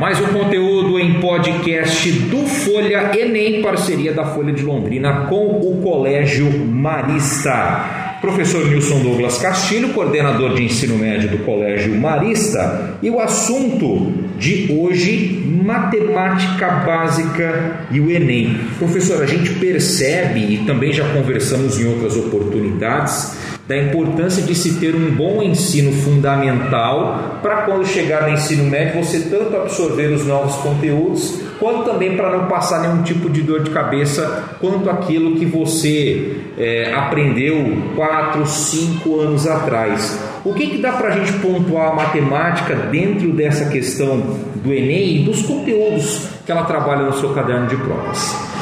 Mais um conteúdo em podcast do Folha Enem, parceria da Folha de Londrina com o Colégio Marista. Professor Nilson Douglas Castilho, coordenador de ensino médio do Colégio Marista, e o assunto de hoje, matemática básica e o Enem. Professor, a gente percebe e também já conversamos em outras oportunidades da importância de se ter um bom ensino fundamental para quando chegar no ensino médio você tanto absorver os novos conteúdos, quanto também para não passar nenhum tipo de dor de cabeça quanto aquilo que você é, aprendeu 4, 5 anos atrás. O que, que dá para a gente pontuar a matemática dentro dessa questão do Enem e dos conteúdos que ela trabalha no seu caderno de provas?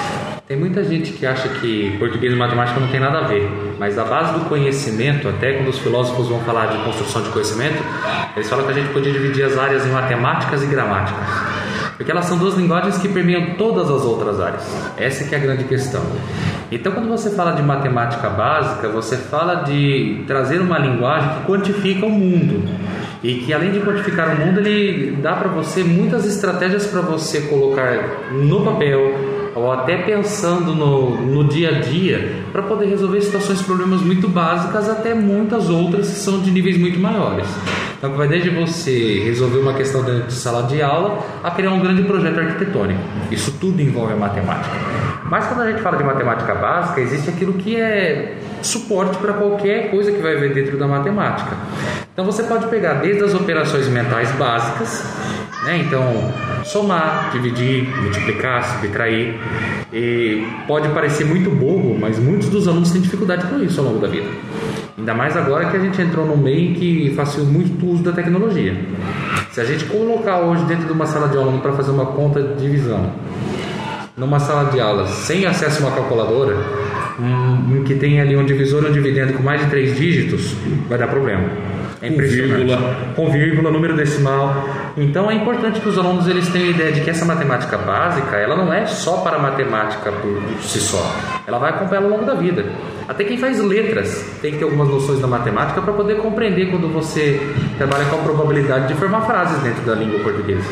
Tem muita gente que acha que português e matemática não tem nada a ver, mas a base do conhecimento, até quando os filósofos vão falar de construção de conhecimento, eles falam que a gente podia dividir as áreas em matemáticas e gramáticas, porque elas são duas linguagens que permeiam todas as outras áreas. Essa é a grande questão. Então, quando você fala de matemática básica, você fala de trazer uma linguagem que quantifica o mundo e que além de quantificar o mundo, ele dá para você muitas estratégias para você colocar no papel ou até pensando no, no dia a dia para poder resolver situações, problemas muito básicas até muitas outras que são de níveis muito maiores. Então, vai desde você resolver uma questão dentro de sala de aula a criar um grande projeto arquitetônico. Isso tudo envolve a matemática. Mas quando a gente fala de matemática básica, existe aquilo que é suporte para qualquer coisa que vai ver dentro da matemática. Então você pode pegar desde as operações mentais básicas, né? Então, somar, dividir, multiplicar, subtrair. E pode parecer muito bobo, mas muitos dos alunos têm dificuldade com isso ao longo da vida. Ainda mais agora que a gente entrou no meio que facilita muito uso da tecnologia. Se a gente colocar hoje dentro de uma sala de aula para fazer uma conta de divisão, numa sala de aula sem acesso a uma calculadora, um, que tem ali um divisor e um dividendo com mais de três dígitos, vai dar problema. É com vírgula. Com vírgula, número decimal. Então é importante que os alunos eles tenham a ideia de que essa matemática básica, ela não é só para matemática por si só. Ela vai acompanhar ao longo da vida. Até quem faz letras tem que ter algumas noções da matemática para poder compreender quando você trabalha com a probabilidade de formar frases dentro da língua portuguesa.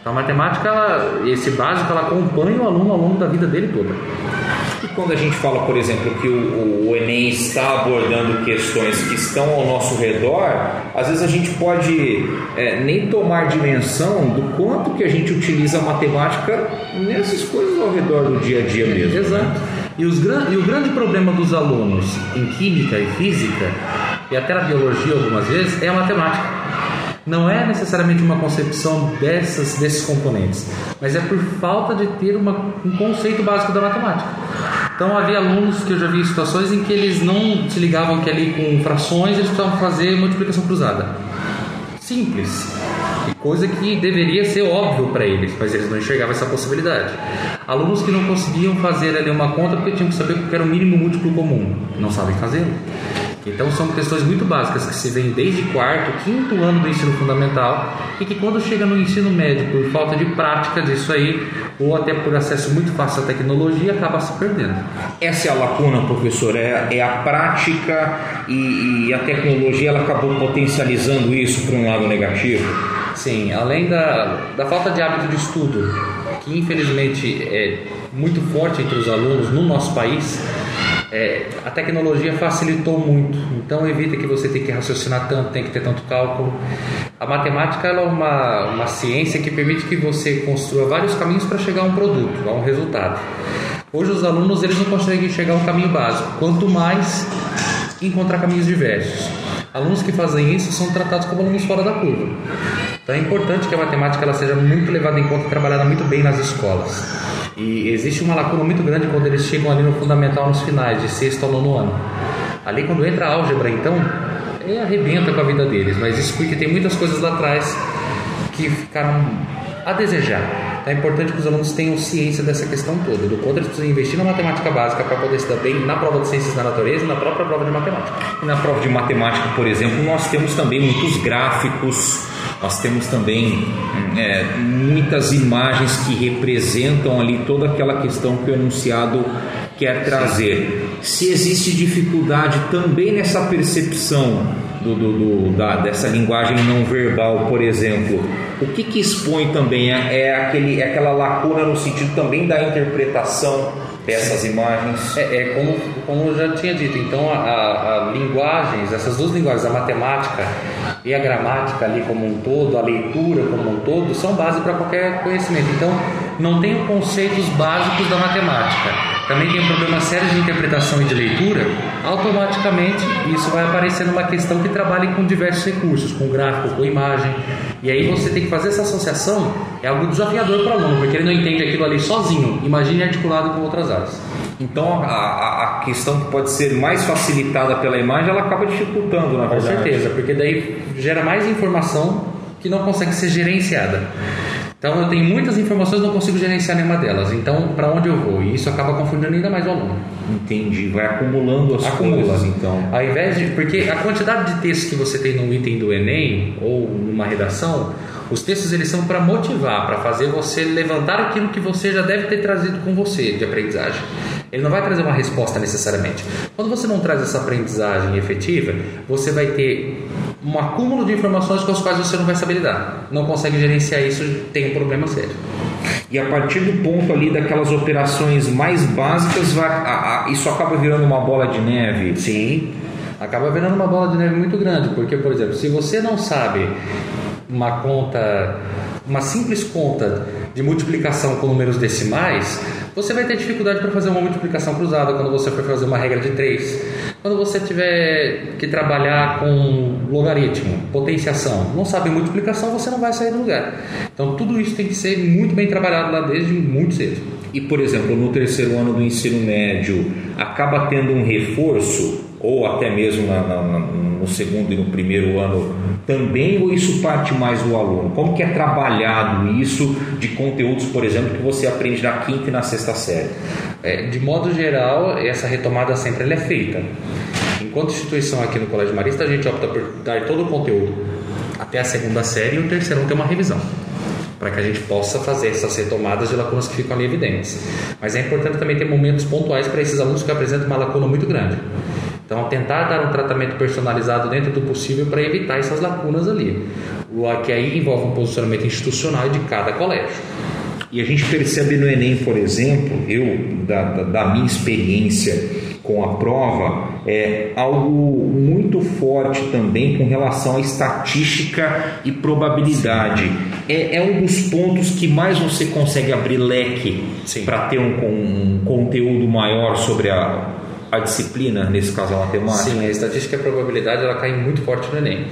Então a matemática, ela, esse básico, ela acompanha o aluno ao longo da vida dele toda. E quando a gente fala, por exemplo, que o, o, Enem está abordando questões que estão ao nosso redor, às vezes a gente pode é, nem tomar dimensão do quanto que a gente utiliza a matemática nessas coisas ao redor do dia a dia mesmo. Exato. E, os, e o grande problema dos alunos em química e física, e até na biologia algumas vezes, é a matemática não é necessariamente uma concepção dessas, desses componentes, mas é por falta de ter uma, um conceito básico da matemática. Então havia alunos que eu já vi situações em que eles não se ligavam que ali com frações eles precisavam fazer multiplicação cruzada. Simples. E coisa que deveria ser óbvio para eles, mas eles não enxergavam essa possibilidade. Alunos que não conseguiam fazer ali uma conta porque tinham que saber que era o mínimo múltiplo comum, não sabem fazê-lo. Então são questões muito básicas que se vêm desde quarto, quinto ano do ensino fundamental e que quando chega no ensino médio, por falta de prática disso aí, ou até por acesso muito fácil à tecnologia, acaba se perdendo. Essa é a lacuna, professor, é, é a prática e, e a tecnologia ela acabou potencializando isso para um lado negativo? Sim, além da, da falta de hábito de estudo, que infelizmente é muito forte entre os alunos no nosso país, é, a tecnologia facilitou muito, então evita que você tenha que raciocinar tanto, tem que ter tanto cálculo. A matemática é uma, uma ciência que permite que você construa vários caminhos para chegar a um produto, a um resultado. Hoje os alunos eles não conseguem chegar a um caminho básico, quanto mais encontrar caminhos diversos. Alunos que fazem isso são tratados como alunos fora da curva. Então é importante que a matemática ela seja muito levada em conta e trabalhada muito bem nas escolas. E existe uma lacuna muito grande quando eles chegam ali no fundamental nos finais, de sexto ao nono ano. Ali quando entra a álgebra, então, é, arrebenta com a vida deles, mas isso porque tem muitas coisas lá atrás que ficaram a desejar. É importante que os alunos tenham ciência dessa questão toda, do quanto eles precisam investir na matemática básica para poder se dar bem na prova de ciências da natureza e na própria prova de matemática. E na prova de matemática, por exemplo, nós temos também muitos gráficos, nós temos também é, muitas imagens que representam ali toda aquela questão que o enunciado quer trazer. Se existe dificuldade também nessa percepção do, do, do da, dessa linguagem não verbal, por exemplo, o que, que expõe também é, é, aquele, é aquela lacuna no sentido também da interpretação dessas imagens? É, é como, como eu já tinha dito, então a, a, a, linguagens, essas duas linguagens, a matemática e a gramática ali como um todo, a leitura como um todo, são base para qualquer conhecimento. Então não tem conceitos básicos da matemática também tem um problema sério de interpretação e de leitura, automaticamente isso vai aparecer numa questão que trabalhe com diversos recursos, com gráfico, com imagem. E aí você tem que fazer essa associação, é algo desafiador para o aluno, porque ele não entende aquilo ali sozinho, imagine articulado com outras áreas. Então a, a, questão que pode ser mais facilitada pela imagem, ela acaba dificultando, na verdade. Com certeza, porque daí gera mais informação que não consegue ser gerenciada. Então eu tenho muitas informações, não consigo gerenciar nenhuma delas. Então para onde eu vou? E isso acaba confundindo ainda mais o aluno. Entendi. Vai acumulando as Acumula. coisas, então. Ao invés de, porque a quantidade de textos que você tem no item do Enem ou numa redação, os textos eles são para motivar, para fazer você levantar aquilo que você já deve ter trazido com você de aprendizagem. Ele não vai trazer uma resposta necessariamente. Quando você não traz essa aprendizagem efetiva, você vai ter um acúmulo de informações com as quais você não vai saber lidar. Não consegue gerenciar isso, tem um problema sério. E a partir do ponto ali daquelas operações mais básicas, vai, a, a, isso acaba virando uma bola de neve? Sim, acaba virando uma bola de neve muito grande, porque, por exemplo, se você não sabe uma conta, uma simples conta de multiplicação com números decimais, você vai ter dificuldade para fazer uma multiplicação cruzada quando você for fazer uma regra de 3. Quando você tiver que trabalhar com logaritmo, potenciação, não sabe multiplicação, você não vai sair do lugar. Então tudo isso tem que ser muito bem trabalhado lá desde muito cedo. E por exemplo, no terceiro ano do ensino médio, acaba tendo um reforço ou até mesmo na, na, no segundo e no primeiro ano também, ou isso parte mais do aluno? Como que é trabalhado isso de conteúdos, por exemplo, que você aprende na quinta e na sexta série? É, de modo geral, essa retomada sempre é feita. Enquanto instituição aqui no Colégio Marista, a gente opta por dar todo o conteúdo até a segunda série e o terceiro tem uma revisão para que a gente possa fazer essas retomadas de lacunas que ficam ali evidentes. Mas é importante também ter momentos pontuais para esses alunos que apresentam uma lacuna muito grande. Então, tentar dar um tratamento personalizado dentro do possível para evitar essas lacunas ali, o que aí envolve um posicionamento institucional de cada colégio. E a gente percebe no Enem, por exemplo, eu, da, da, da minha experiência com a prova, é algo muito forte também com relação à estatística e probabilidade. É, é, um dos pontos que mais você consegue abrir leque para ter um, um conteúdo maior sobre a, a disciplina, nesse caso a matemática? Sim, a estatística e a probabilidade ela cai muito forte no Enem.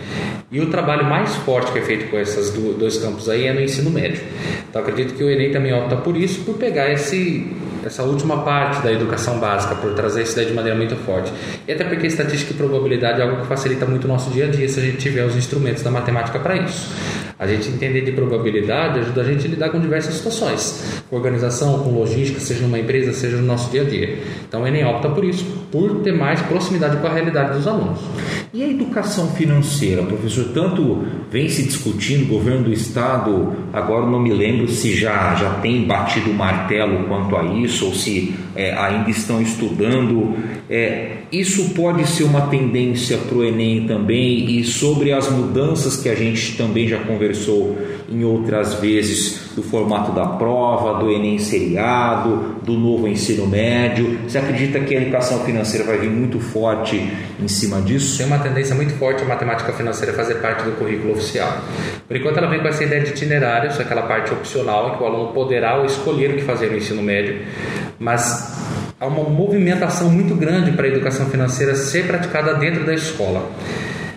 E o trabalho mais forte que é feito com esses dois campos aí é no ensino médio. Então acredito que o Enem também opta por isso, por pegar esse essa última parte da educação básica, por trazer isso daí de maneira muito forte. E até porque estatística e probabilidade é algo que facilita muito o nosso dia a dia se a gente tiver os instrumentos da matemática para isso. A gente entender de probabilidade ajuda a gente a lidar com diversas situações, com organização, com logística, seja numa empresa, seja no nosso dia a dia. Então, o Enem opta por isso, por ter mais proximidade com a realidade dos alunos. E a educação financeira, professor? Tanto vem se discutindo, governo do estado, agora não me lembro se já, já tem batido o martelo quanto a isso, ou se é, ainda estão estudando. É, isso pode ser uma tendência para o Enem também, e sobre as mudanças que a gente também já conversou em outras vezes, do formato da prova, do Enem seriado, do novo ensino médio. Você acredita que a educação financeira vai vir muito forte em cima disso? Tem uma tendência muito forte a matemática financeira fazer parte do currículo oficial. Por enquanto, ela vem com essa ideia de itinerários, aquela parte opcional, em que o aluno poderá escolher o que fazer no ensino médio, mas há uma movimentação muito grande para a educação financeira ser praticada dentro da escola.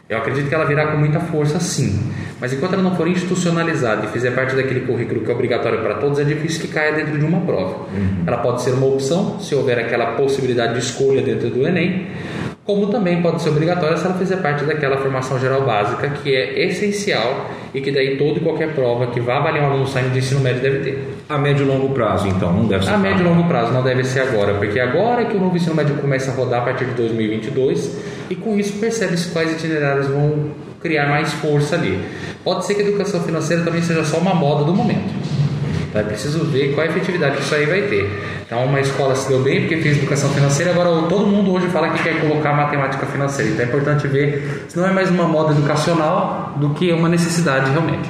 Eu acredito que ela virá com muita força, sim. Mas enquanto ela não for institucionalizada e fizer parte daquele currículo que é obrigatório para todos, é difícil que caia dentro de uma prova. Uhum. Ela pode ser uma opção, se houver aquela possibilidade de escolha dentro do Enem, como também pode ser obrigatória se ela fizer parte daquela formação geral básica que é essencial e que daí toda e qualquer prova que vá avaliar um aluno saindo do ensino médio deve ter. A médio e longo prazo, então, não deve ser? A médio e longo prazo não deve ser agora, porque agora é que o novo ensino médio começa a rodar a partir de 2022 e com isso percebe-se quais itinerários vão criar mais força ali. Pode ser que a educação financeira também seja só uma moda do momento. Então é preciso ver qual a efetividade que isso aí vai ter. Então, uma escola se deu bem porque fez educação financeira, agora todo mundo hoje fala que quer colocar matemática financeira. Então, é importante ver se não é mais uma moda educacional do que uma necessidade realmente.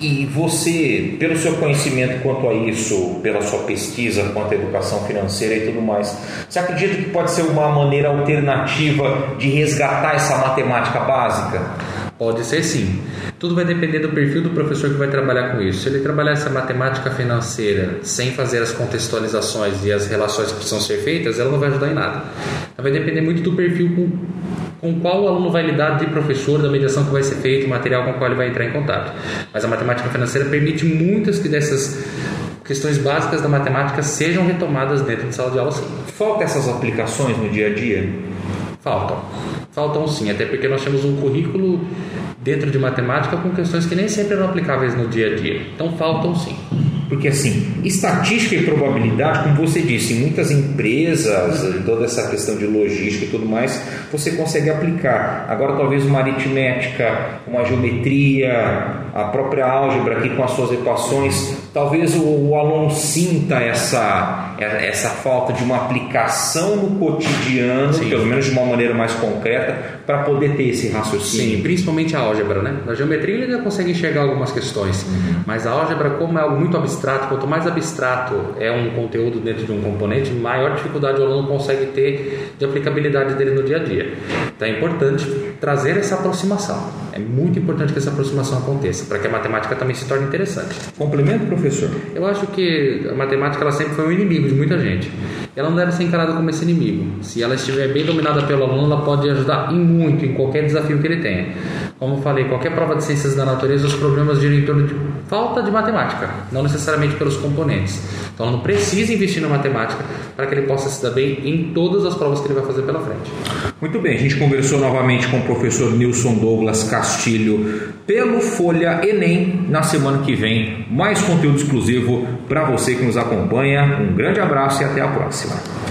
E você, pelo seu conhecimento quanto a isso, pela sua pesquisa quanto à educação financeira e tudo mais, você acredita que pode ser uma maneira alternativa de resgatar essa matemática básica? Pode ser sim. Tudo vai depender do perfil do professor que vai trabalhar com isso. Se ele trabalhar essa matemática financeira sem fazer as contextualizações e as relações que precisam ser feitas, ela não vai ajudar em nada. Então, vai depender muito do perfil com, com qual o aluno vai lidar de professor, da mediação que vai ser feita, o material com o qual ele vai entrar em contato. Mas a matemática financeira permite muitas que dessas questões básicas da matemática sejam retomadas dentro de sala de aula sim. Falta essas aplicações no dia a dia? Faltam. Faltam sim, até porque nós temos um currículo dentro de matemática com questões que nem sempre eram aplicáveis no dia a dia. Então faltam sim. Porque assim, estatística e probabilidade, como você disse, em muitas empresas, toda essa questão de logística e tudo mais, você consegue aplicar. Agora talvez uma aritmética, uma geometria, a própria álgebra aqui com as suas equações, talvez o, o aluno sinta essa, essa falta de uma aplicação no cotidiano, Sim. pelo menos de uma maneira mais concreta, para poder ter esse raciocínio. Sim, principalmente a álgebra, né? Na geometria ele já consegue enxergar algumas questões, uhum. mas a álgebra, como é algo muito abstrato, quanto mais abstrato é um conteúdo dentro de um componente, maior dificuldade o aluno consegue ter de aplicabilidade dele no dia a dia. Então é importante trazer essa aproximação. É muito importante que essa aproximação aconteça, para que a matemática também se torne interessante. Complemento, professor? Eu acho que a matemática ela sempre foi um inimigo de muita gente. Ela não deve ser encarada como esse inimigo. Se ela estiver bem dominada pelo aluno, ela pode ajudar em muito em qualquer desafio que ele tenha. Como eu falei, qualquer prova de ciências da natureza, os problemas giram em torno de falta de matemática, não necessariamente pelos componentes. Então, não precisa investir na matemática para que ele possa se dar bem em todas as provas que ele vai fazer pela frente. Muito bem, a gente conversou novamente com o professor Nilson Douglas Castilho pelo Folha Enem. Na semana que vem, mais conteúdo exclusivo para você que nos acompanha. Um grande abraço e até a próxima.